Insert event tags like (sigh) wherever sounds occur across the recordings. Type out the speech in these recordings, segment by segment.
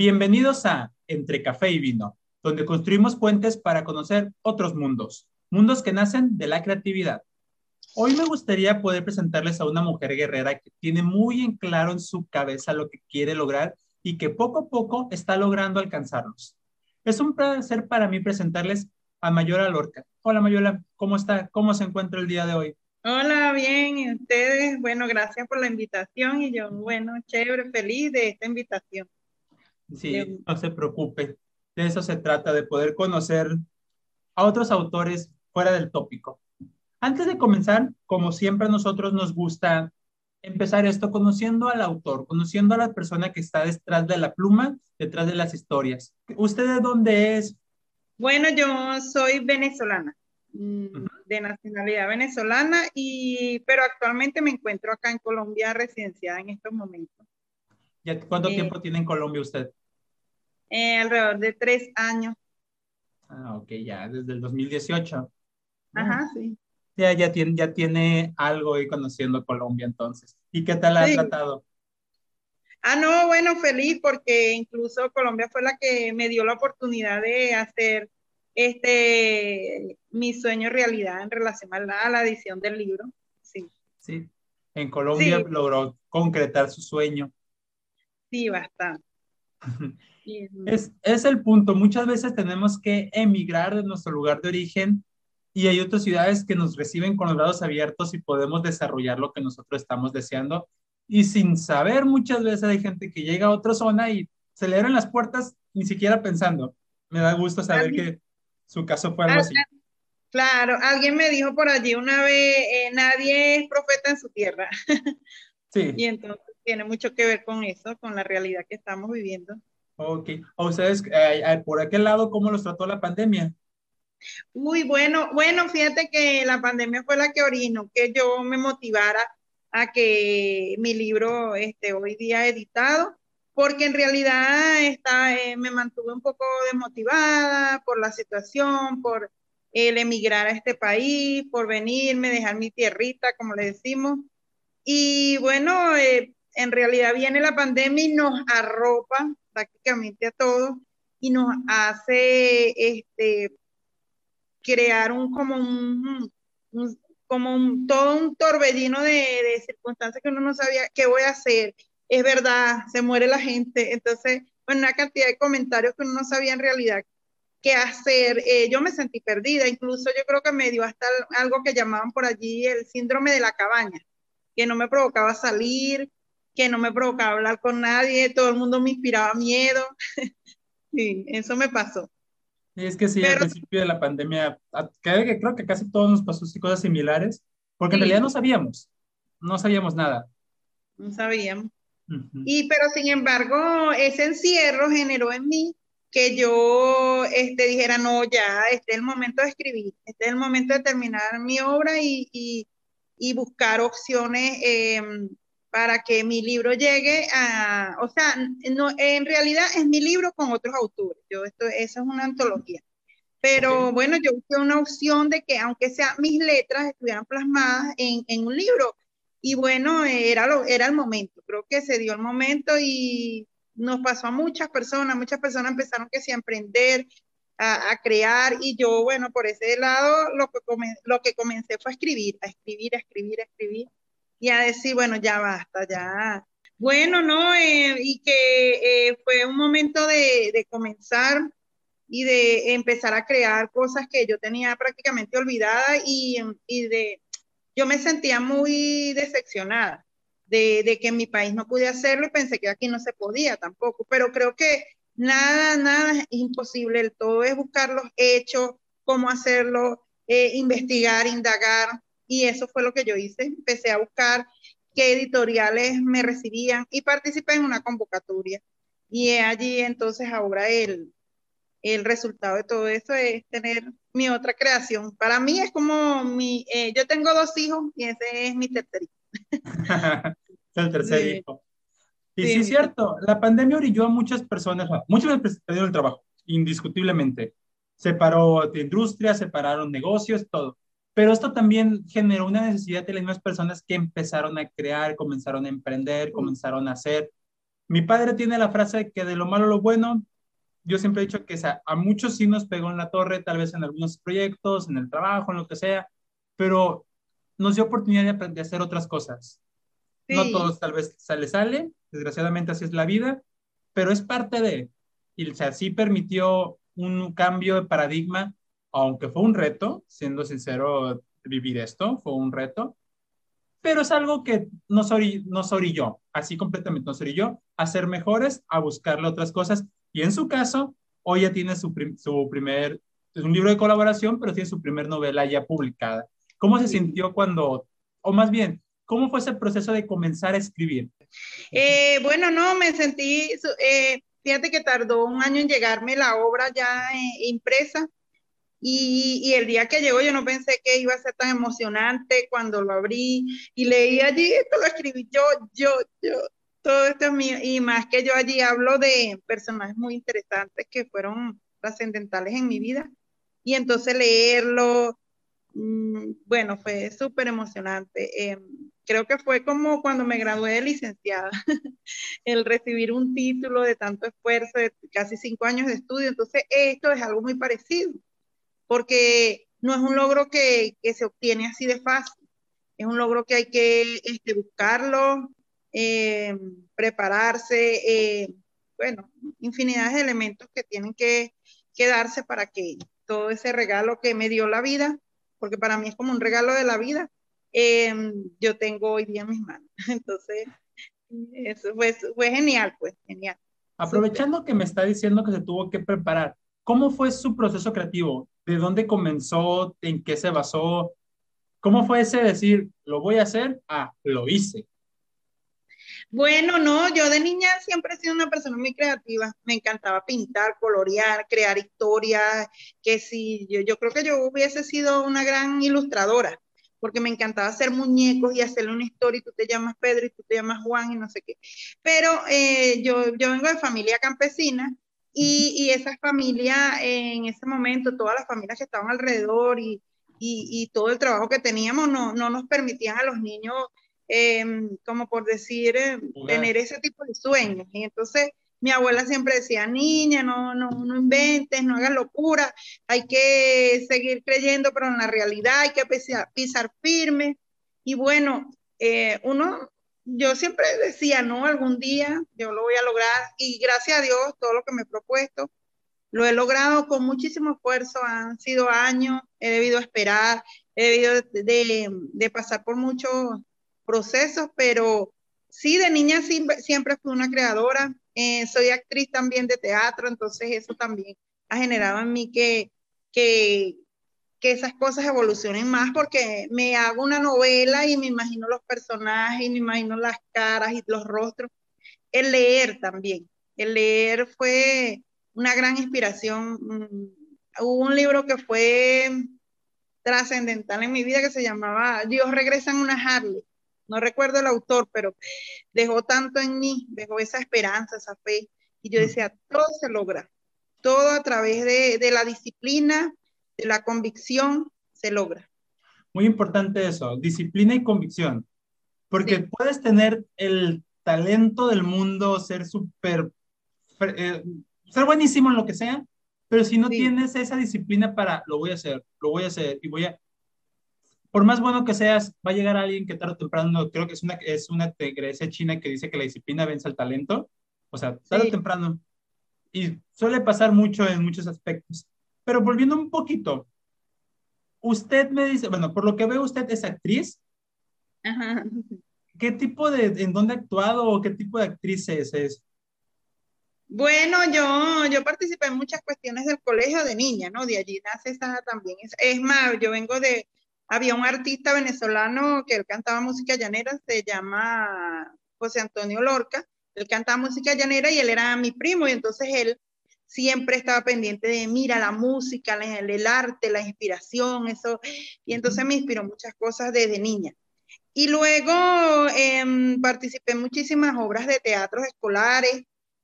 Bienvenidos a Entre Café y Vino, donde construimos puentes para conocer otros mundos, mundos que nacen de la creatividad. Hoy me gustaría poder presentarles a una mujer guerrera que tiene muy en claro en su cabeza lo que quiere lograr y que poco a poco está logrando alcanzarlos. Es un placer para mí presentarles a Mayora Lorca. Hola Mayora, ¿cómo está? ¿Cómo se encuentra el día de hoy? Hola, bien, ¿y ustedes? Bueno, gracias por la invitación y yo, bueno, chévere, feliz de esta invitación. Sí, no se preocupe. De eso se trata, de poder conocer a otros autores fuera del tópico. Antes de comenzar, como siempre a nosotros nos gusta empezar esto conociendo al autor, conociendo a la persona que está detrás de la pluma, detrás de las historias. ¿Usted de dónde es? Bueno, yo soy venezolana, mm, de nacionalidad venezolana, y, pero actualmente me encuentro acá en Colombia residenciada en estos momentos. ¿Y cuánto eh, tiempo tiene en Colombia usted? Eh, alrededor de tres años. Ah, ok, ya, desde el 2018. Ajá, sí. Ya, ya, tiene, ya tiene algo ahí conociendo Colombia entonces. ¿Y qué tal ha tratado? Ah, no, bueno, feliz porque incluso Colombia fue la que me dio la oportunidad de hacer este mi sueño realidad en relación a la, a la edición del libro. Sí. Sí. En Colombia logró concretar su sueño. Sí, bastante. (laughs) Es, es, el punto. Muchas veces tenemos que emigrar de nuestro lugar de origen y hay otras ciudades que nos reciben con los brazos abiertos y podemos desarrollar lo que nosotros estamos deseando. Y sin saber, muchas veces hay gente que llega a otra zona y se le abren las puertas ni siquiera pensando. Me da gusto saber que su caso fue algo así. Claro, alguien me dijo por allí una vez, eh, nadie es profeta en su tierra. Sí. (laughs) y entonces tiene mucho que ver con eso, con la realidad que estamos viviendo. Ok. ¿O ustedes, eh, eh, por aquel lado, cómo los trató la pandemia? Uy, bueno, bueno, fíjate que la pandemia fue la que originó que yo me motivara a que mi libro esté hoy día editado, porque en realidad está, eh, me mantuve un poco desmotivada por la situación, por el emigrar a este país, por venirme, dejar mi tierrita, como le decimos. Y bueno, en realidad viene la pandemia y nos arropa prácticamente a todos y nos hace este, crear un como un, como todo un torbellino de, de, circunstancias que uno no sabía qué voy a hacer. Es verdad, se muere la gente. Entonces, bueno, una cantidad de comentarios que uno no sabía en realidad qué hacer. Eh, yo me sentí perdida, incluso yo creo que me dio hasta algo que llamaban por allí el síndrome de la cabaña, que no me provocaba salir, que no me provocaba hablar con nadie, todo el mundo me inspiraba miedo. (laughs) sí, eso me pasó. es que sí, al principio de la pandemia, creo que casi todos nos pasó cosas similares, porque en realidad no sabíamos, no sabíamos nada. No sabíamos. Y pero sin embargo, ese encierro generó en mí que yo este, dijera, no, ya, este es el momento de escribir, este es el momento de terminar mi obra y, y, y buscar opciones eh, para que mi libro llegue a, o sea, no, en realidad es mi libro con otros autores, yo esto, eso es una antología. Pero bueno, yo busqué una opción de que aunque sea mis letras estuvieran plasmadas en, en un libro. Y bueno, era, lo, era el momento, creo que se dio el momento y nos pasó a muchas personas, muchas personas empezaron que sí a emprender, a, a, crear y yo, bueno, por ese lado lo que, lo que comencé fue a escribir, a escribir, a escribir, a escribir y a decir, bueno, ya basta, ya. Bueno, ¿no? Eh, y que eh, fue un momento de, de, comenzar y de empezar a crear cosas que yo tenía prácticamente olvidadas y, y de, yo me sentía muy decepcionada de, de, que en mi país no pude hacerlo y pensé que aquí no se podía tampoco, pero creo que nada, nada es imposible, todo es buscar los hechos, cómo hacerlo, eh, investigar, indagar, y eso fue lo que yo hice. Empecé a buscar qué editoriales me recibían y participé en una convocatoria. Y allí entonces ahora el, el resultado de todo eso es tener mi otra creación. Para mí es como mi, eh, yo tengo dos hijos y ese es mi tercer hijo. (laughs) el tercer hijo. Y sí, es cierto, la pandemia orilló a muchas personas, muchos perdieron el trabajo, indiscutiblemente. Separó de industria, separaron negocios, todo. Pero esto también generó una necesidad de las mismas personas que empezaron a crear, comenzaron a emprender, comenzaron a hacer. Mi padre tiene la frase que de lo malo lo bueno, yo siempre he dicho que a muchos sí nos pegó en la torre, tal vez en algunos proyectos, en el trabajo, en lo que sea, pero nos dio oportunidad de, hacer otras cosas. No todos tal vez sale, sale, desgraciadamente así es la vida, pero es parte de, y o sea, sí permitió un cambio de paradigma, aunque fue un reto, siendo sincero, vivir esto, fue un reto, pero es algo que nos, nos orilló, así completamente nos orilló a ser mejores, a buscarle otras cosas, y en su caso, hoy ya tiene su, su primer, es un libro de colaboración, pero tiene su primer novela ya publicada. ¿Cómo se sintió cuando, o más bien, cómo fue ese proceso de comenzar a escribir? Eh, bueno, no, me sentí, eh, fíjate que tardó un año en llegarme la obra ya eh, impresa. Y, y, el día que llegó yo no pensé que iba a ser tan emocionante cuando lo abrí y leí allí, esto lo escribí yo, yo, yo, todo esto es mío. Y más que yo allí hablo de personajes muy interesantes que fueron trascendentales en mi vida. Y entonces leerlo, Mm, bueno, fue súper emocionante. Em, creo que fue como cuando me gradué de licenciada, (laughs) el recibir un título de tanto esfuerzo, de casi cinco años de estudio. Entonces, esto es algo muy parecido, porque no es un logro que, se obtiene así de fácil, es un logro que hay que este, buscarlo, em, prepararse, em, bueno, infinidad de elementos que tienen que, que darse para que todo ese regalo que me dio la vida porque para mí es como un regalo de la vida, em, yo tengo hoy día en mis manos. (laughs) Entonces, eso fue, fue genial, pues, genial. Aprovechando que me está diciendo que se tuvo que preparar, ¿cómo fue su proceso creativo? ¿De dónde comenzó? ¿En qué se basó? ¿Cómo fue ese decir, lo voy a hacer? Ah, lo hice. Bueno, no, yo de niña siempre he sido una persona muy creativa. Me encantaba pintar, colorear, crear historias, que si yo, creo que yo hubiese sido una gran ilustradora, porque me encantaba hacer muñecos y hacerle una historia y tú te llamas Pedro y tú te llamas Juan y no sé qué. Pero eh, yo, yo vengo de familia campesina y, y esa familia en ese momento, todas las familias que estaban alrededor y, y, y todo el trabajo que teníamos no, no nos permitían a los niños Em, como por decir, em, tener ese tipo de sueños. Y entonces mi abuela siempre decía, niña, no, no, no inventes, no hagas locura, hay que seguir creyendo, pero en la realidad hay que pisar, pisar firme. Y bueno, eh, uno, yo siempre decía, no, algún día yo lo voy a lograr y gracias a Dios todo lo que me he propuesto, lo he logrado con muchísimo esfuerzo, han sido años, he debido esperar, he debido de, de pasar por muchos procesos, pero sí, de niña siempre, fui una creadora. Eh, soy actriz también de teatro, entonces eso también ha generado en mí que, que, que esas cosas evolucionen más porque me hago una novela y me imagino los personajes y me imagino las caras y los rostros. El leer también. El leer fue una gran inspiración. Mm, hubo un libro que fue trascendental en mi vida que se llamaba Dios regresa en una Harley no recuerdo el autor, pero dejó tanto en mí, dejó esa esperanza, esa fe. Y yo decía, todo se logra, todo a través de, la disciplina, de la convicción, se logra. Muy importante eso, disciplina y convicción, porque puedes tener el talento del mundo, ser súper, eh, ser buenísimo en lo que sea, pero si no tienes esa disciplina para, lo voy a hacer, lo voy a hacer y voy a, por más bueno que seas, va a llegar alguien que tarde o temprano, creo que es una, es una china que dice que la disciplina vence al talento, o sea, tarde o temprano. Y suele pasar mucho en muchos aspectos. Pero volviendo un poquito, usted me dice, bueno, por lo que veo usted es actriz. Ajá. ¿Qué tipo de, en dónde ha actuado o qué tipo de actriz es? es? Bueno, yo, yo participé en muchas cuestiones del colegio de niña, ¿no? De allí nace esa también. Es, es más, yo vengo de, había un artista venezolano que él cantaba música llanera, se llama José Antonio Lorca, él cantaba música llanera y él era mi primo y entonces él siempre estaba pendiente de, mira, la música, el, arte, la inspiración, eso, y entonces me inspiró muchas cosas desde niña. Y luego em, participé en muchísimas obras de teatros escolares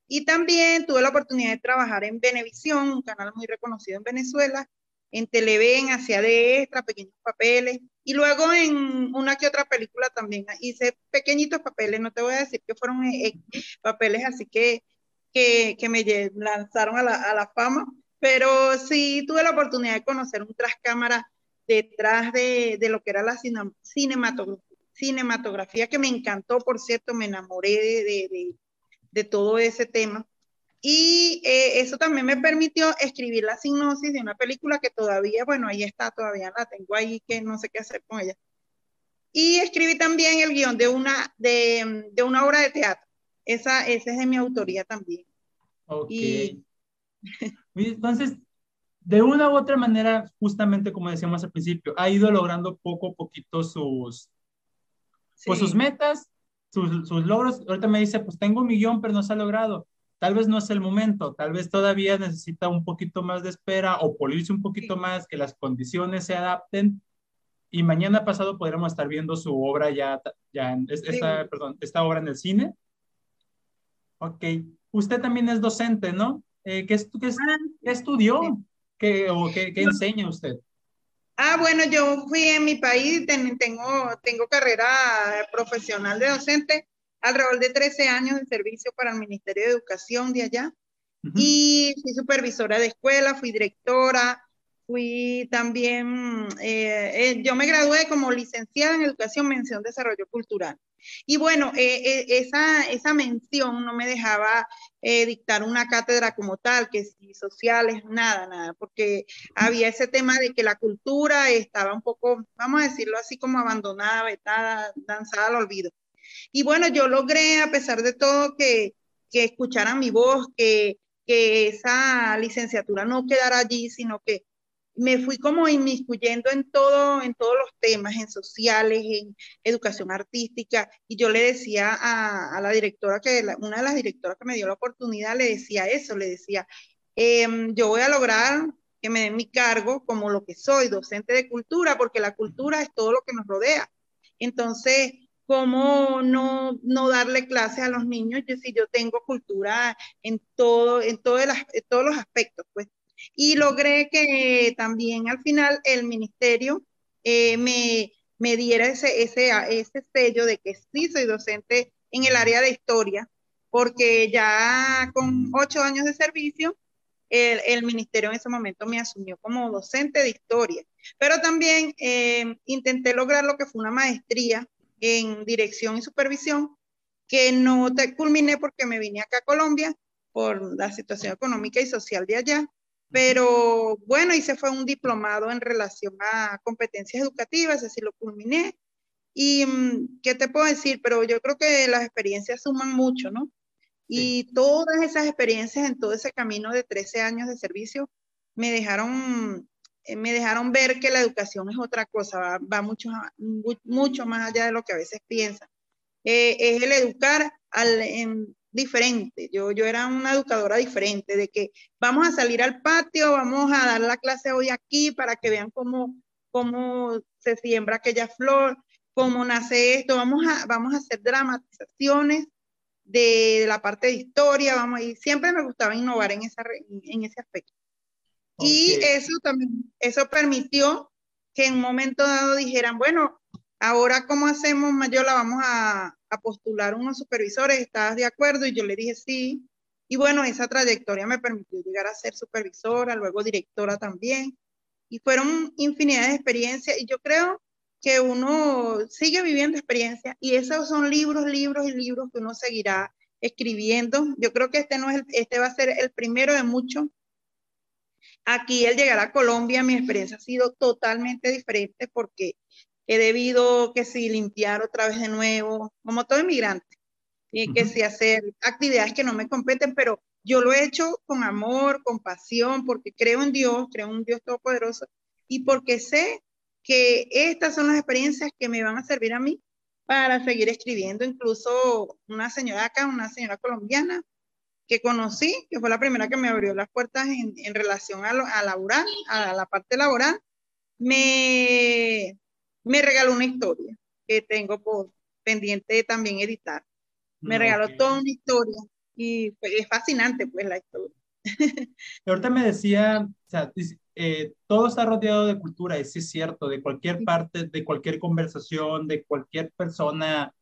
y también tuve la oportunidad de trabajar en Venevisión, un canal muy reconocido en Venezuela, en Televen hacía de extra, pequeños papeles. Y luego en una que otra película también hice pequeñitos papeles, no te voy a decir que fueron eh, eh, papeles así que, que, que me lanzaron a la, a la, fama, pero sí tuve la oportunidad de conocer un tras cámara detrás de, de, lo que era la cinematografía, cinematografía, que me encantó, por cierto, me enamoré de, de, de todo ese tema. Y eh, eso también me permitió escribir la sinopsis de una película que todavía, bueno, ahí está, todavía la tengo ahí, que no sé qué hacer con ella. Y escribí también el guion de una, de, de una obra de teatro. Esa, esa es de mi autoría también. Ok. (laughs) Entonces, de una u otra manera, justamente como decíamos al principio, ha ido logrando poco a poquito sus, pues sus metas, sus, sus, logros. Ahorita me dice, pues tengo un millón, pero no se ha logrado tal vez no es el momento, tal vez todavía necesita un poquito más de espera o pulirse un poquito más, que las condiciones se adapten y mañana pasado podremos estar viendo su obra ya, ya esta, perdón, esta obra en el cine. Ok, usted también es docente, ¿no? Eh, ¿qué, qué, ah, qué, estudió? ¿Qué, o qué, qué enseña usted? Ah, bueno, yo fui en mi país, tengo, tengo carrera profesional de docente alrededor de 13 años de servicio para el Ministerio de Educación de allá. Y fui supervisora de escuela, fui directora, fui también, eh, eh, yo me gradué como licenciada en Educación, Mención Desarrollo Cultural. Y bueno, eh, esa, esa mención no me dejaba dictar una cátedra como tal, que si sociales, nada, nada, porque había ese tema de que la cultura estaba un poco, vamos a decirlo así, como abandonada, vetada, danzada al olvido. Y bueno, yo logré, a pesar de todo, que, que escucharan mi voz, que, que esa licenciatura no quedara allí, sino que me fui como inmiscuyendo en todo, en todos los temas, en sociales, en educación artística, y yo le decía a, la directora, que una de las directoras que me dio la oportunidad, le decía eso, le decía, em, yo voy a lograr que me den mi cargo como lo que soy, docente de cultura, porque la cultura es todo lo que nos rodea. Entonces, cómo no, no darle clases a los niños, yo si yo tengo cultura en todo, en, todo todos los aspectos, pues. Y logré que también al final el ministerio eh, me, me, diera ese, ese, ese sello de que sí soy docente en el área de historia, porque ya con ocho años de servicio, el, el, ministerio en ese momento me asumió como docente de historia. Pero también eh, intenté lograr lo que fue una maestría en dirección y supervisión, que no te culminé porque me vine acá a Colombia por la situación económica y social de allá. Pero bueno, hice fue un diplomado en relación a competencias educativas, así lo culminé. Y mm, qué te puedo decir, pero yo creo que las experiencias suman mucho, ¿no? Y todas esas experiencias en todo ese camino de 13 años de servicio me dejaron eh, me dejaron ver que la educación es otra cosa, va, mucho, mucho más allá de lo que a veces piensan. Eh, es el educar al, en, diferente. Yo, yo era una educadora diferente, de que vamos a salir al patio, vamos a dar la clase hoy aquí para que vean cómo, cómo se siembra aquella flor, cómo nace esto, vamos a, vamos a hacer dramatizaciones de, la parte de historia, vamos, y siempre me gustaba innovar en, esa, en ese aspecto. Y eso también, eso permitió que en un momento dado dijeran, bueno, ahora cómo hacemos, Mayola, vamos a, a postular unos supervisores, ¿estás de acuerdo? Y yo le dije sí. Y bueno, esa trayectoria me permitió llegar a ser supervisora, luego directora también. Y fueron infinidad de experiencias y yo creo que uno sigue viviendo experiencias y esos son libros, libros y libros que uno seguirá escribiendo. Yo creo que este no es este va a ser el primero de muchos Aquí al llegar a Colombia mi experiencia ha sido totalmente diferente porque he debido que si limpiar otra vez de nuevo, como todo inmigrante, y que si hacer actividades que no me competen, pero yo lo he hecho con amor, con pasión, porque creo en Dios, creo en un Dios todopoderoso y porque sé que estas son las experiencias que me van a servir a mí para seguir escribiendo. Incluso una señora acá, una señora colombiana, que conocí, que fue la primera que me abrió las puertas en, en relación a, lo, a, laboral, a la parte laboral, me, me regaló una historia que tengo por pendiente de también editar. Me regaló toda una historia y es fascinante pues la historia. ahorita me decía, o sea, eh, todo está rodeado de cultura, y sí es cierto, de cualquier parte, de cualquier conversación, de cualquier persona,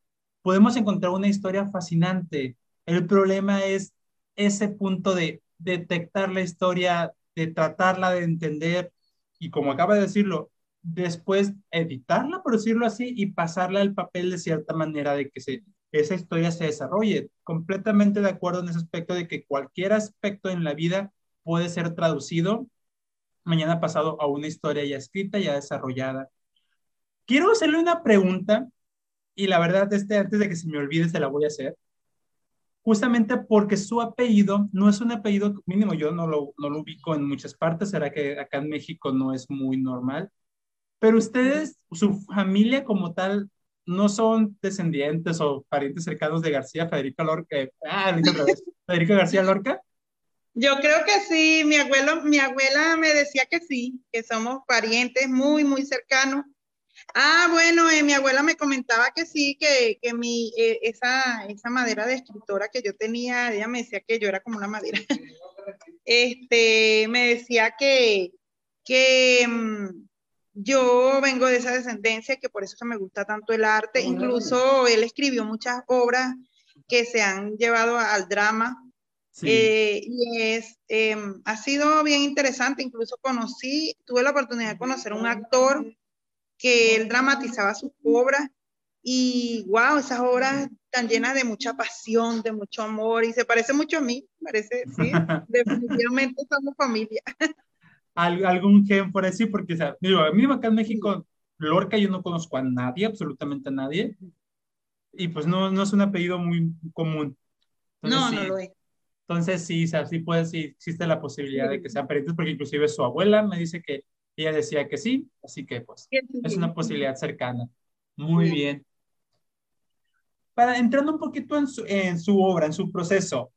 podemos encontrar una historia fascinante. El problema es ese punto de detectar la historia, de tratarla de entender y como acaba de decirlo, después editarla, por decirlo así, y pasarla al papel de cierta manera de que se, esa historia se desarrolle. Completamente de acuerdo en ese aspecto de que cualquier aspecto en la vida puede ser traducido mañana pasado a una historia ya escrita, ya desarrollada. Quiero hacerle una pregunta y la verdad, este, antes de que se me olvide, se la voy a hacer. Justamente porque su apellido no es un apellido mínimo, yo no lo, no lo ubico en muchas partes, será que acá en México no es muy normal, pero ustedes, su familia como tal, no son descendientes o parientes cercanos de García Federico Lorca. Ah, (laughs) Federico García Lorca. Yo creo que sí, mi abuelo, mi abuela me decía que sí, que somos parientes muy, muy cercanos. Ah, bueno, eh, mi abuela me comentaba que sí, que, que mi, eh, esa, esa madera de escritora que yo tenía, ella me decía que yo era como una madera. (laughs) este, me decía que, que mm, yo vengo de esa descendencia, que por eso que me gusta tanto el arte. Incluso él escribió muchas obras que se han llevado al drama. Eh, y es, em, ha sido bien interesante, incluso conocí, tuve la oportunidad de conocer a un actor que él dramatizaba sus obras y wow, esas obras están llenas de mucha pasión, de mucho amor y se parece mucho a mí, parece, sí, (laughs) definitivamente somos familia. Algún gen por así, porque, o sea, digo, a mí acá en México, Lorca yo no conozco a nadie, absolutamente a nadie, y pues no, no es un apellido muy común. no, no lo es. Entonces sí, o sea, sí puede, sí existe la posibilidad de que sean parientes, porque inclusive su abuela me dice que ella decía que sí, así que pues es una posibilidad cercana. Muy bien. Para entrando un poquito en su, en su obra, en su proceso,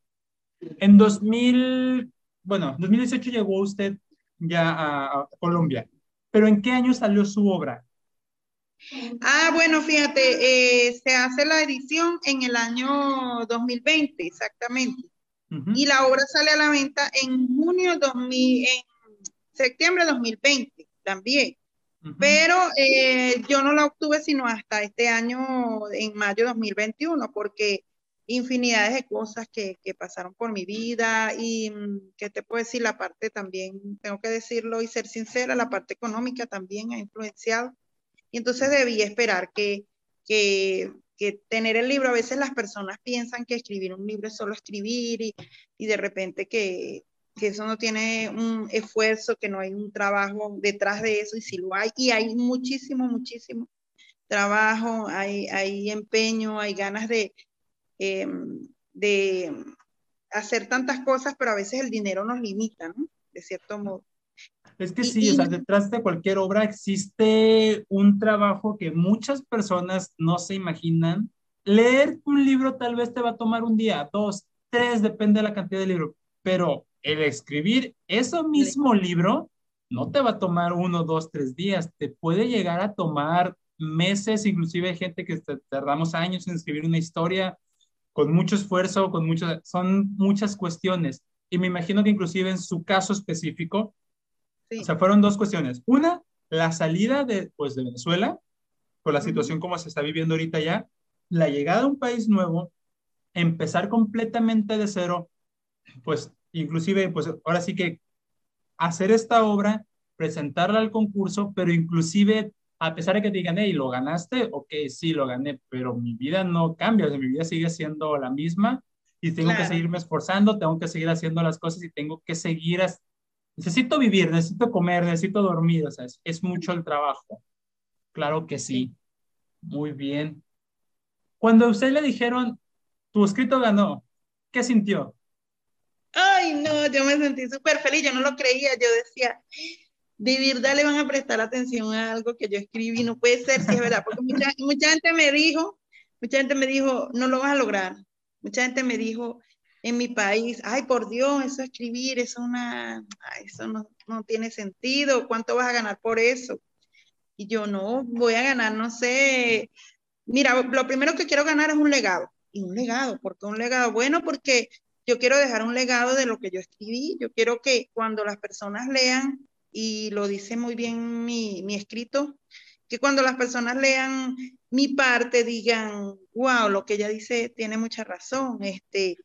en 2000, bueno, 2018 llegó usted ya a, Colombia. Pero ¿en qué año salió su obra? Ah, bueno, fíjate, eh, se hace la edición en el año 2020, exactamente. Y la obra sale a la venta en junio 2000, en septiembre de 2020 también. Pero eh, yo no la obtuve sino hasta este año, en mayo 2021, porque infinidades de cosas que, que, pasaron por mi vida y mm, que te puedo decir, la parte también, tengo que decirlo y ser sincera, la parte económica también ha influenciado. Y entonces debí esperar que, que, que tener el libro, a veces las personas piensan que escribir un libro es solo escribir y, y de repente que, que eso no tiene un esfuerzo, que no hay un trabajo detrás de eso, y si lo hay, y hay muchísimo, muchísimo trabajo, hay, hay empeño, hay ganas de, Em, de hacer tantas cosas, pero a veces el dinero nos limita, ¿no? De cierto modo. Es que sí, o sea, detrás de cualquier obra existe un trabajo que muchas personas no se imaginan. Leer un libro tal vez te va a tomar un día, dos, tres, depende de la cantidad de libro, pero el escribir ese mismo libro no te va a tomar uno, dos, tres días, te puede llegar a tomar meses, inclusive hay gente que tardamos años en escribir una historia, con mucho esfuerzo, con mucho, son muchas cuestiones. Y me imagino que inclusive en su caso específico, o sea, fueron dos cuestiones. Una, la salida de, pues, de Venezuela, por la situación como se está viviendo ahorita ya, la llegada a un país nuevo, empezar completamente de cero, pues inclusive, pues ahora sí que hacer esta obra, presentarla al concurso, pero inclusive a pesar de que te digan, hey, ¿lo ganaste? Ok, sí, lo gané, pero mi vida no cambia, o sea, mi vida sigue siendo la misma y tengo que seguirme esforzando, tengo que seguir haciendo las cosas y tengo que seguir, necesito vivir, necesito comer, necesito dormir, o sea, es, mucho el trabajo. Claro que sí. Muy bien. Cuando a usted le dijeron, tu escrito ganó, ¿qué sintió? Ay, no, yo me sentí súper feliz, yo no lo creía, yo decía, de verdad le van a prestar atención a algo que yo escribí, no puede ser si es verdad, porque mucha, gente me dijo, mucha gente me dijo, no lo vas a lograr. Mucha gente me dijo en mi país, ay, por Dios, eso escribir, eso, una, eso no, no tiene sentido, ¿cuánto vas a ganar por eso? Y yo no, voy a ganar, no sé. Mira, lo primero que quiero ganar es un legado. Y un legado, ¿por qué un legado? Bueno, porque yo quiero dejar un legado de lo que yo escribí, yo quiero que cuando las personas lean, y lo dice muy bien mi, mi escrito, que cuando las personas lean mi parte digan, wow, lo que ella dice tiene mucha razón, este,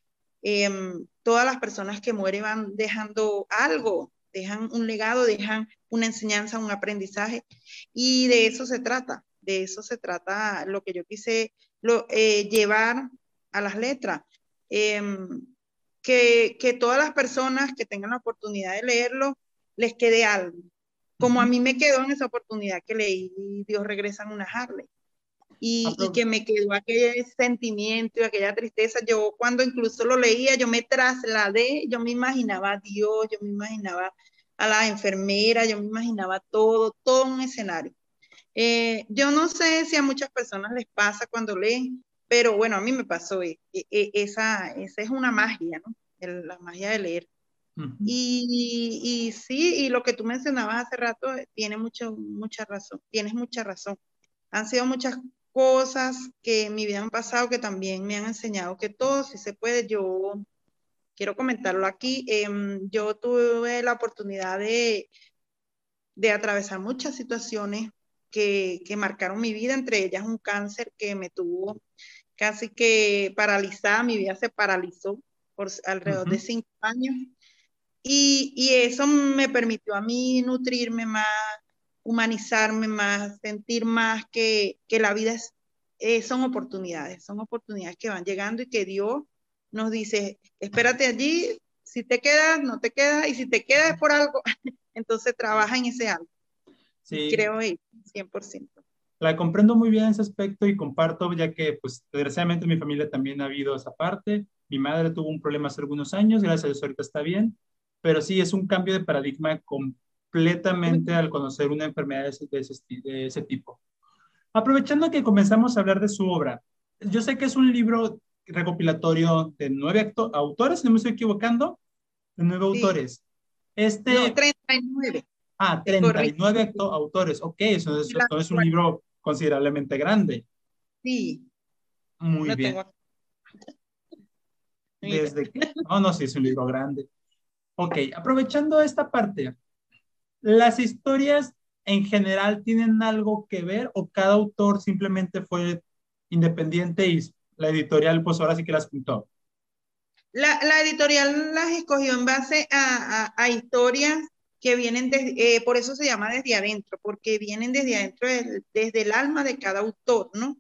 em, todas las personas que mueren van dejando algo, dejan un legado, dejan una enseñanza, un aprendizaje, y de eso se trata, de eso se trata lo que yo quise eh, llevar a las letras. Em, que, que, todas las personas que tengan la oportunidad de leerlo les quede algo. Como a mí me quedó en esa oportunidad que leí Dios regresa en una Harley. Y, y, que me quedó aquel sentimiento y aquella tristeza. Yo cuando incluso lo leía, yo me trasladé, yo me imaginaba a Dios, yo me imaginaba a la enfermera, yo me imaginaba todo, todo un escenario. Eh, yo no sé si a muchas personas les pasa cuando leen, pero bueno, a mí me pasó, e, e, e, esa, esa es una magia, ¿no? la magia de leer. Y, y, sí, y lo que tú mencionabas hace rato eh, tiene mucho, mucha razón, tienes mucha razón. Han sido muchas cosas que en mi vida han pasado que también me han enseñado que todo, si se puede, yo quiero comentarlo aquí. Em, yo tuve la oportunidad de, de atravesar muchas situaciones que, que, marcaron mi vida, entre ellas un cáncer que me tuvo casi que paralizada, mi vida se paralizó por alrededor de cinco años. Y, y, eso me permitió a mí nutrirme más, humanizarme más, sentir más que, que la vida es, eh, son oportunidades, son oportunidades que van llegando y que Dios nos dice, espérate allí, si te quedas, no te quedas, y si te quedas por algo, (laughs) entonces trabaja en ese algo. Sí. Creo 100%. La comprendo muy bien ese aspecto y comparto, ya que, pues, desgraciadamente en mi familia también ha habido esa parte. Mi madre tuvo un problema hace algunos años, gracias a Dios ahorita está bien, pero sí es un cambio de paradigma completamente al conocer una enfermedad de ese, de ese tipo. Aprovechando que comenzamos a hablar de su obra, yo sé que es un libro recopilatorio de nueve autores, si no me estoy equivocando, de nueve autores. Este... No, 39. Ah, 39 autores. Ok, eso, es un libro considerablemente grande. Sí. Muy bien. ¿Desde qué? No, no, sí, es un libro grande. Ok, aprovechando esta parte, ¿las historias en general tienen algo que ver o cada autor simplemente fue independiente y la editorial pues ahora sí que las juntó? La, la editorial las escogió en base a, a, a historias que vienen desde, eh, por eso se llama desde adentro, porque vienen desde adentro, desde el alma de cada autor, ¿no?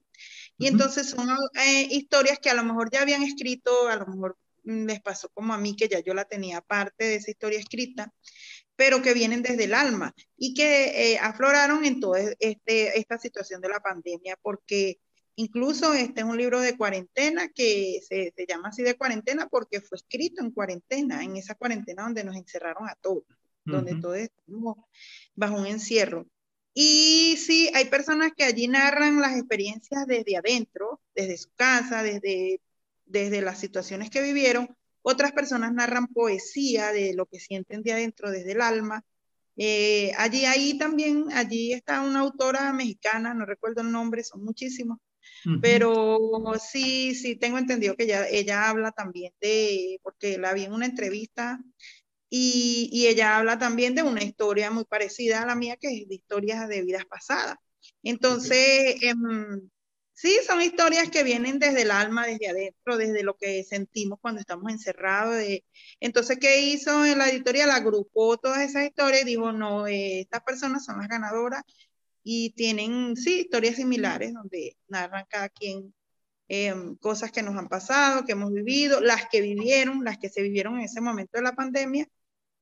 Y entonces son eh, historias que a lo mejor ya habían escrito, a lo mejor les pasó como a mí, que ya yo la tenía parte de esa historia escrita, pero que vienen desde el alma y que eh, afloraron en toda este, esta situación de la pandemia, porque incluso este es un libro de cuarentena que se, se llama así de cuarentena porque fue escrito en cuarentena, en esa cuarentena donde nos encerraron a todos donde todo estamos bajo un encierro. Y sí, hay personas que allí narran las experiencias desde adentro, desde su casa, desde, desde las situaciones que vivieron. Otras personas narran poesía de lo que sienten de adentro, desde el alma. Eh, allí, ahí también, allí está una autora mexicana, no recuerdo el nombre, son muchísimos, pero sí, sí, tengo entendido que ella, ella habla también de, porque la vi en una entrevista y, ella habla también de una historia muy parecida a la mía, que es de historias de vidas pasadas. Entonces, em, sí, son historias que vienen desde el alma, desde adentro, desde lo que sentimos cuando estamos encerrados. De... Entonces, ¿qué hizo en la editorial? Agrupó todas esas historias y dijo, no, eh, estas personas son las ganadoras y tienen, sí, historias similares donde narran cada quien em, cosas que nos han pasado, que hemos vivido, las que vivieron, las que se vivieron en ese momento de la pandemia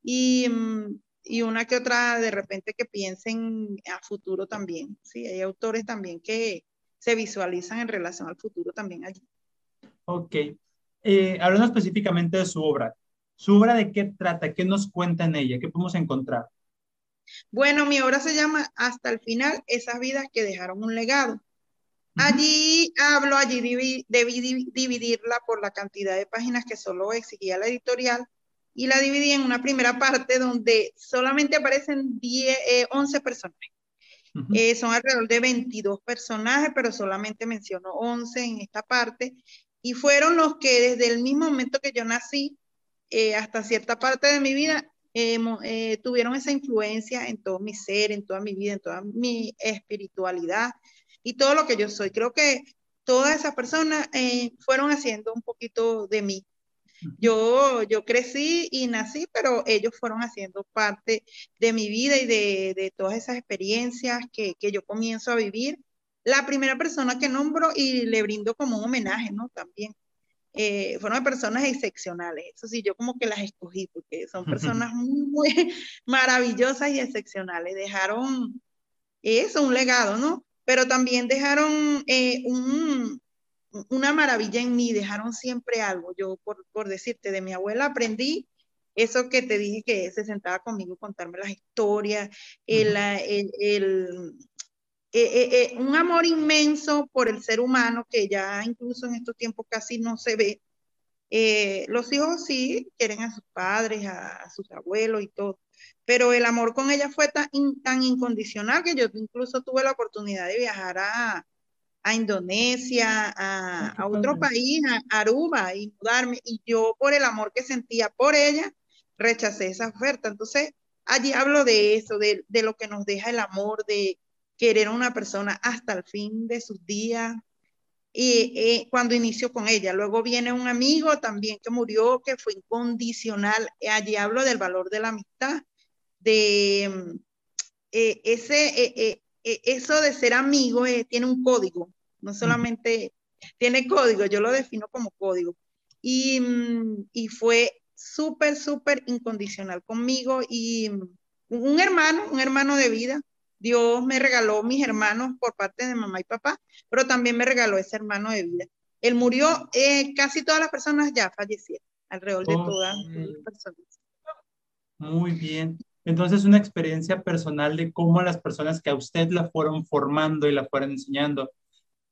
y, mm, y una que otra de repente que piensen a futuro también. Sí, hay autores también que se visualizan en relación al futuro también allí. Ok. Eh, hablando específicamente de su obra, ¿su obra de qué trata? ¿Qué nos cuenta en ella? ¿Qué podemos encontrar? Bueno, mi obra se llama Hasta el final, esas vidas que dejaron un legado. Allí hablo, allí debí dividirla por la cantidad de páginas que solo exigía la editorial y la dividí en una primera parte donde solamente aparecen 10, 11 personajes. Eh, son alrededor de 22 personajes, pero solamente menciono 11 en esta parte. y fueron los que desde el mismo momento que yo nací eh, hasta cierta parte de mi vida eh, tuvieron esa influencia en todo mi ser, en toda mi vida, en toda mi espiritualidad y todo lo que yo soy. Creo que todas esas personas eh, fueron haciendo un poquito de mí. Yo, yo crecí y nací, pero ellos fueron haciendo parte de mi vida y de, de todas esas experiencias que, que, yo comienzo a vivir. La primera persona que nombro y le brindo como un homenaje, ¿no? También. Eh, fueron personas excepcionales. Eso sí, yo como que las escogí porque son (laughs) personas muy, muy (laughs) maravillosas y excepcionales. Dejaron eso, un legado, ¿no? Pero también dejaron eh, un, una maravilla en mí, dejaron siempre algo. Yo, por, por, decirte, de mi abuela aprendí eso que te dije que se sentaba conmigo a contarme las historias, el, el, el eh, eh, eh, un amor inmenso por el ser humano que ya incluso en estos tiempos casi no se ve. los hijos sí quieren a sus padres, a, sus abuelos y todo, pero el amor con ella fue tan, tan incondicional que yo incluso tuve la oportunidad de viajar a, a Indonesia, a, a otro país, a Aruba y mudarme. Y yo por el amor que sentía por ella, rechacé esa oferta. Entonces, allí hablo de eso, de, de lo que nos deja el amor, de querer a una persona hasta el fin de sus días. Y eh, cuando inicio con ella, luego viene un amigo también que murió, que fue incondicional. Allí hablo del valor de la amistad, de eh, ese, eh, e, eso de ser amigo eh, tiene un código, no solamente tiene código, yo lo defino como código. Y, mm, y fue súper, súper incondicional conmigo y mm, un hermano, un hermano de vida. Dios me regaló mis hermanos por parte de mamá y papá, pero también me regaló ese hermano de vida. Él murió, eh, casi todas las personas ya fallecieron, alrededor de todas las personas. Muy bien. Entonces, una experiencia personal de cómo las personas que a usted la fueron formando y la fueron enseñando.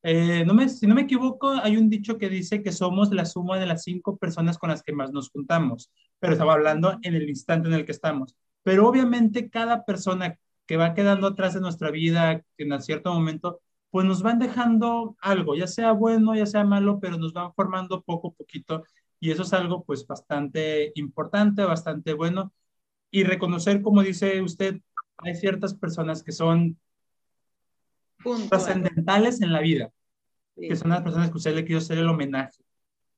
Eh, no me, si no me equivoco, hay un dicho que dice que somos la suma de las cinco personas con las que más nos juntamos, pero estaba hablando en el instante en el que estamos. Pero obviamente cada persona que va quedando atrás de nuestra vida en cierto momento, pues nos van dejando algo, ya sea bueno, ya sea malo, pero nos van formando poco a poquito y eso es algo pues bastante importante, bastante bueno y reconocer, como dice usted, hay ciertas personas que son trascendentales en la vida, que son las personas que usted le quiso hacer el homenaje.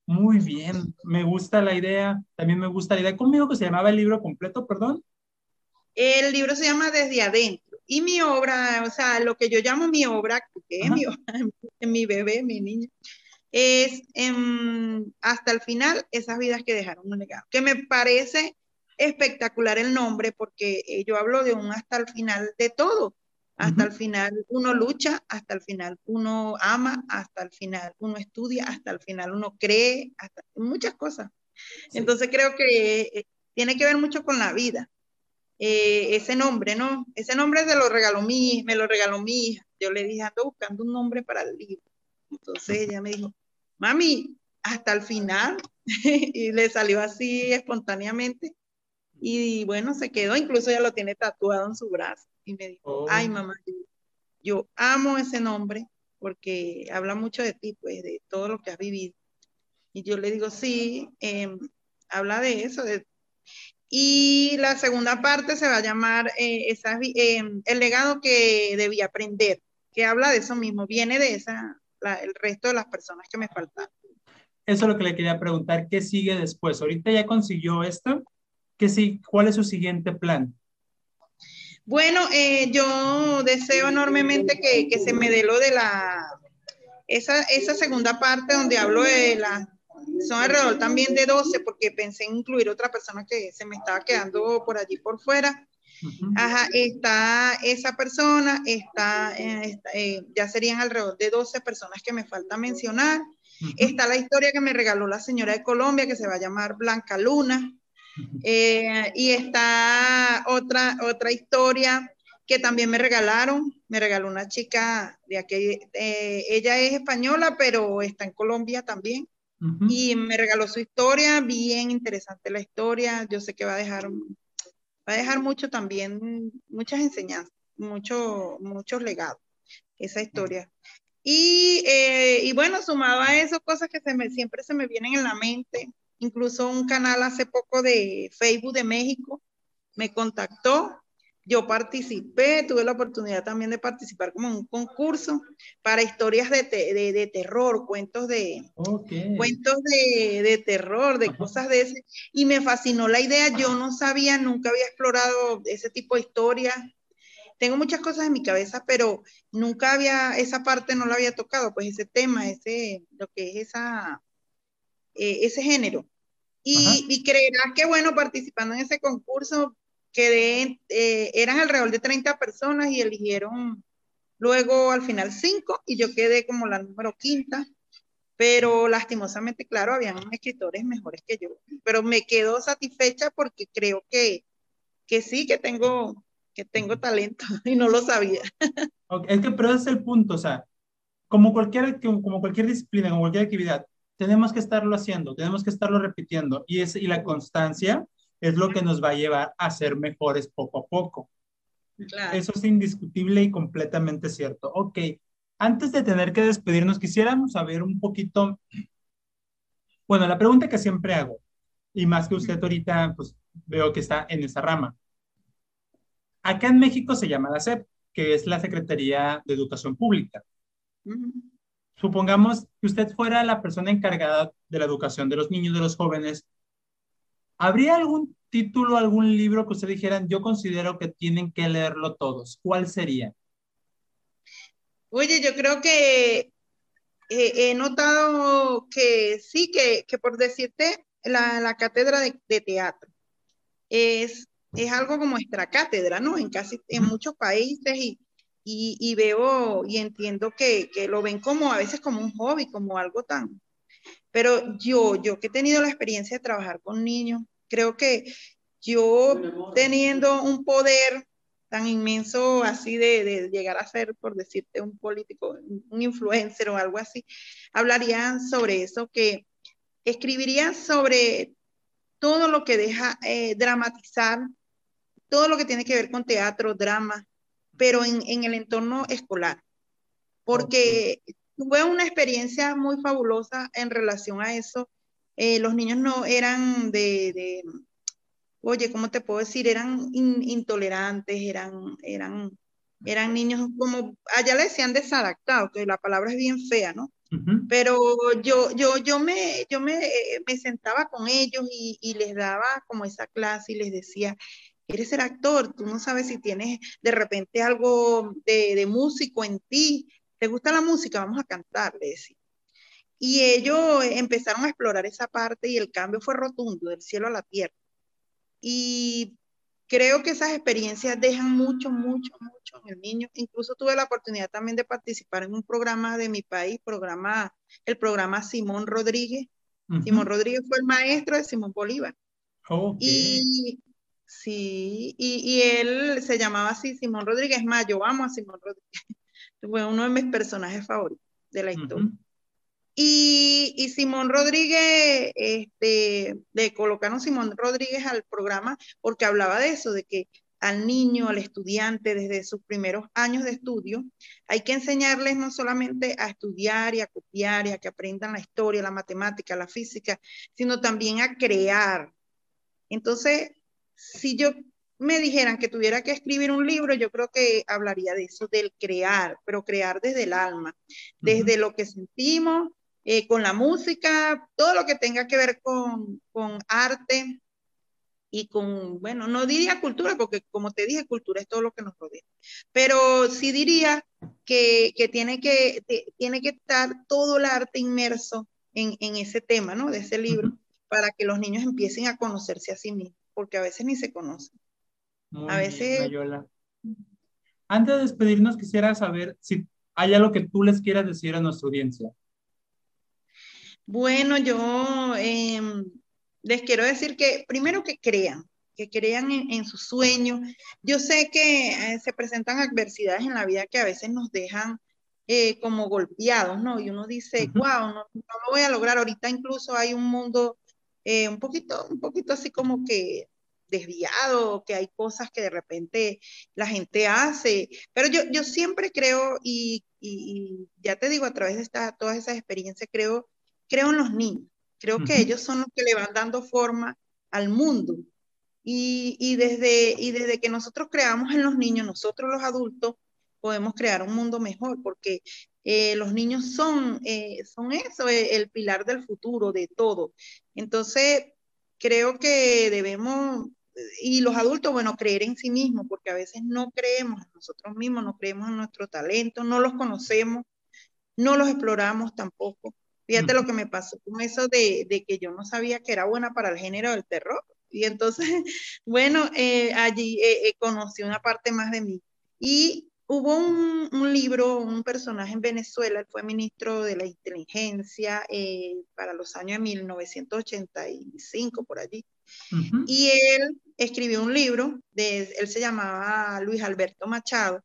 Muy bien, me gusta la idea, también me gusta la idea. ¿Conmigo que se llamaba el libro completo, perdón? El libro se llama Desde Adentro. Y mi obra, o sea, lo que yo llamo mi obra, que es mi, (laughs) mi bebé, mi niño, es hasta el final esas vidas que dejaron un legado, que me parece espectacular el nombre porque eh, yo hablo de un hasta el final de todo. Hasta el final uno lucha, hasta el final uno ama, hasta el final uno estudia, hasta el final uno cree, hasta muchas cosas. Entonces creo que eh, tiene que ver mucho con la vida. Eh, ese nombre, ¿no? Ese nombre se lo regaló mi, me lo regaló mi hija. Yo le dije, ando buscando un nombre para el libro. Entonces ella me dijo, mami, hasta el final. (laughs) y le salió así espontáneamente. Y bueno, se quedó, incluso ya lo tiene tatuado en su brazo. Y me dijo, ay oh. mamá, yo, amo ese nombre porque habla mucho de ti, pues, de todo lo que has vivido. Y yo le digo, sí, em, habla de eso. Y la segunda parte se va a llamar eh, em, El legado que debía aprender, que habla de eso mismo, viene de esa, el resto de las personas que me faltan. Eso es lo que le quería preguntar, ¿qué sigue después? Ahorita ya consiguió esto, sí, ¿cuál es su siguiente plan? Bueno, eh, yo deseo enormemente que, que, se me dé lo de la, esa, esa segunda parte donde hablo de la, son alrededor también de 12, porque pensé en incluir otra persona que se me estaba quedando por allí por fuera. Ajá, está esa persona, está, eh, eh, ya serían alrededor de 12 personas que me falta mencionar. Está la historia que me regaló la señora de Colombia, que se va a llamar Blanca Luna. Eh, y está otra, otra historia que también me regalaron, me regaló una chica de aquí, eh, ella es española, pero está en Colombia también. Y me regaló su historia, bien interesante la historia. Yo sé que va a dejar, va a dejar mucho también, muchas enseñanzas, mucho, muchos legados, esa historia. Y, eh, y, bueno, sumado a eso, cosas que se me, siempre se me vienen en la mente, incluso un canal hace poco de Facebook de México me contactó yo participé, tuve la oportunidad también de participar como en un concurso para historias de, de, terror, cuentos de cuentos de, de terror, de cosas de ese. Y me fascinó la idea. Yo no sabía, nunca había explorado ese tipo de historias. Tengo muchas cosas en mi cabeza, pero nunca había, esa parte no la había tocado, pues ese tema, ese, lo que es esa, eh, ese género. Y, y creerás que, bueno, participando en ese concurso, quedé, eh, eran alrededor de 30 personas y eligieron luego al final 5 y yo quedé como la número quinta, pero lastimosamente, claro, habían escritores mejores que yo, pero me quedo satisfecha porque creo que, que sí, que tengo, que tengo talento (laughs) y no lo sabía. es que, pero ese es el punto, o sea, como cualquier, como cualquier disciplina, como cualquier actividad, tenemos que estarlo haciendo, tenemos que estarlo repitiendo y, es, y la constancia es lo que nos va a llevar a ser mejores poco a poco. Eso es indiscutible y completamente cierto. Ok, antes de tener que despedirnos, quisiéramos saber un poquito, bueno, la pregunta que siempre hago, y más que usted ahorita, pues veo que está en esa rama. Acá en México se llama la SEP, que es la Secretaría de Educación Pública. Supongamos que usted fuera la persona encargada de la educación de los niños, de los jóvenes, ¿Habría algún título, algún libro que usted dijeran, yo considero que tienen que leerlo todos? ¿Cuál sería? Oye, yo creo que he notado que sí, que, por decirte, la, cátedra de, teatro es, es algo como nuestra cátedra, ¿no? En casi, en muchos países y, y, veo y entiendo que, que, lo ven como a veces como un hobby, como algo tan, pero yo, yo que he tenido la experiencia de trabajar con niños, creo que yo teniendo un poder tan inmenso así de, llegar a ser, por decirte, un político, un influencer o algo así, hablarían sobre eso, que escribirían sobre todo lo que deja eh, dramatizar, todo lo que tiene que ver con teatro, drama, pero en, en el entorno escolar. Porque tuve una experiencia muy fabulosa en relación a eso. Eh, los niños no eran de, oye, ¿cómo te puedo decir? Eran intolerantes, eran, eran, eran niños como, allá le decían desadaptados, que la palabra es bien fea, ¿no? Pero yo, yo, yo, me, yo me, me sentaba con ellos y, y, les daba como esa clase y les decía, eres el actor, tú no sabes si tienes de repente algo de, de músico en ti, ¿te gusta la música? Vamos a cantar, le decía. Y ellos empezaron a explorar esa parte y el cambio fue rotundo, del cielo a la tierra. Y creo que esas experiencias dejan mucho, mucho, mucho en el niño. Incluso tuve la oportunidad también de participar en un programa de mi país, programa, el programa Simón Rodríguez. Simón Rodríguez fue el maestro de Simón Bolívar. Y sí, y, él se llamaba así, Simón Rodríguez. Más, yo amo a Simón Rodríguez. (laughs) Fue uno de mis personajes favoritos de la historia. Y, Simón Rodríguez, este, de colocaron Simón Rodríguez al programa porque hablaba de eso, de que al niño, al estudiante, desde sus primeros años de estudio, hay que enseñarles no solamente a estudiar y a copiar y a que aprendan la historia, la matemática, la física, sino también a crear. Entonces, si yo me dijeran que tuviera que escribir un libro, yo creo que hablaría de eso, del crear, pero crear desde el alma, desde lo que sentimos, eh, con la música, todo lo que tenga que ver con, con arte y con, bueno, no diría cultura, porque como te dije, cultura es todo lo que nos rodea, pero sí diría que, que tiene, que tiene que estar todo el arte inmerso en, en ese tema, ¿no? De ese libro, para que los niños empiecen a conocerse a sí mismos, porque a veces ni se conocen. a veces... Antes de despedirnos, quisiera saber si hay algo que tú les quieras decir a nuestra audiencia. Bueno, yo em, les quiero decir que primero que crean, que crean en, sus sueños. Yo sé que eh, se presentan adversidades en la vida que a veces nos dejan eh, como golpeados, ¿no? Y uno dice, wow, no, lo voy a lograr. Ahorita incluso hay un mundo eh, un poquito, un poquito así como que desviado, que hay cosas que de repente la gente hace, pero yo, yo siempre creo, y, ya te digo, a través de esta, todas esas experiencias, creo, creo en los niños, creo que ellos son los que le van dando forma al mundo. Y, desde, y desde que nosotros creamos en los niños, nosotros los adultos, podemos crear un mundo mejor, porque eh, los niños son, eh, son eso, eh, el pilar del futuro, de todo. Entonces, creo que debemos, y los adultos, bueno, creer en sí mismos, porque a veces no creemos en nosotros mismos, no creemos en nuestro talento, no los conocemos, no los exploramos tampoco. Fíjate lo que me pasó con eso de, de, que yo no sabía que era buena para el género del terror. Y entonces, (laughs) bueno, allí conocí una parte más de mí. Y Hubo un, libro, un personaje en Venezuela, él fue ministro de la inteligencia eh, para los años de 1985, por allí. Y él escribió un libro, de, él se llamaba Luis Alberto Machado,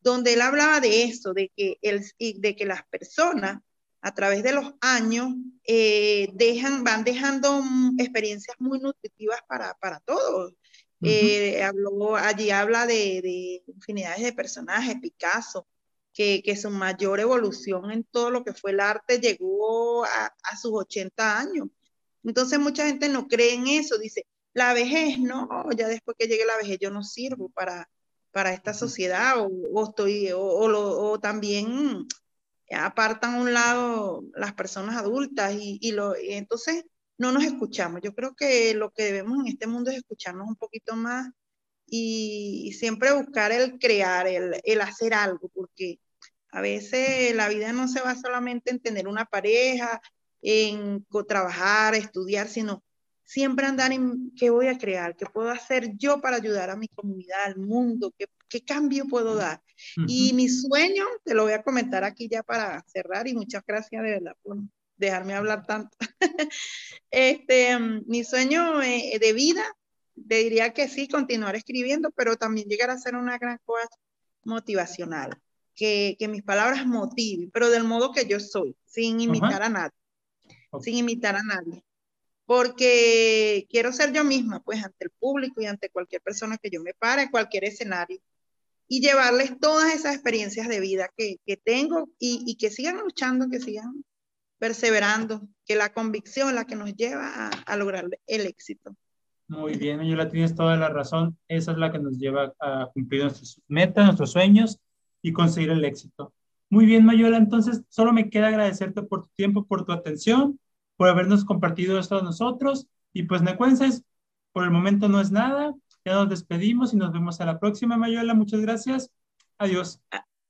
donde él hablaba de eso, de que, él, de que las personas a través de los años eh, dejan, van dejando experiencias muy nutritivas para, para todos. Eh, habló, allí habla de, infinidades de personajes, Picasso, que, que, su mayor evolución en todo lo que fue el arte llegó a, sus 80 años. Entonces mucha gente no cree en eso, dice, la vejez, no, ya después que llegue la vejez yo no sirvo para, para esta sociedad o, estoy, o, o, también apartan a un lado las personas adultas y, y lo, y entonces no nos escuchamos. Yo creo que lo que debemos en este mundo es escucharnos un poquito más y, siempre buscar el crear, el, hacer algo, porque a veces la vida no se va solamente en tener una pareja, en trabajar, estudiar, sino siempre andar en qué voy a crear, qué puedo hacer yo para ayudar a mi comunidad, al mundo, qué, cambio puedo dar. Y mi sueño, te lo voy a comentar aquí ya para cerrar y muchas gracias de verdad por, dejarme hablar tanto. (laughs) este, mi sueño eh, de vida, te diría que sí, continuar escribiendo, pero también llegar a ser una gran coach motivacional, que, que mis palabras motiven, pero del modo que yo soy, sin imitar a nadie, sin imitar a nadie. Porque quiero ser yo misma, pues, ante el público y ante cualquier persona que yo me pare, en cualquier escenario y llevarles todas esas experiencias de vida que, que tengo y, y, que sigan luchando, que sigan perseverando, que la convicción la que nos lleva a, lograr el éxito. Muy bien, la tienes toda la razón. Esa es la que nos lleva a cumplir nuestras metas, nuestros sueños y conseguir el éxito. Muy bien, Mayola, entonces solo me queda agradecerte por tu tiempo, por tu atención, por habernos compartido esto a nosotros. Y pues, Necuenses, por el momento no es nada. Ya nos despedimos y nos vemos a la próxima, Mayola. Muchas gracias. Adiós.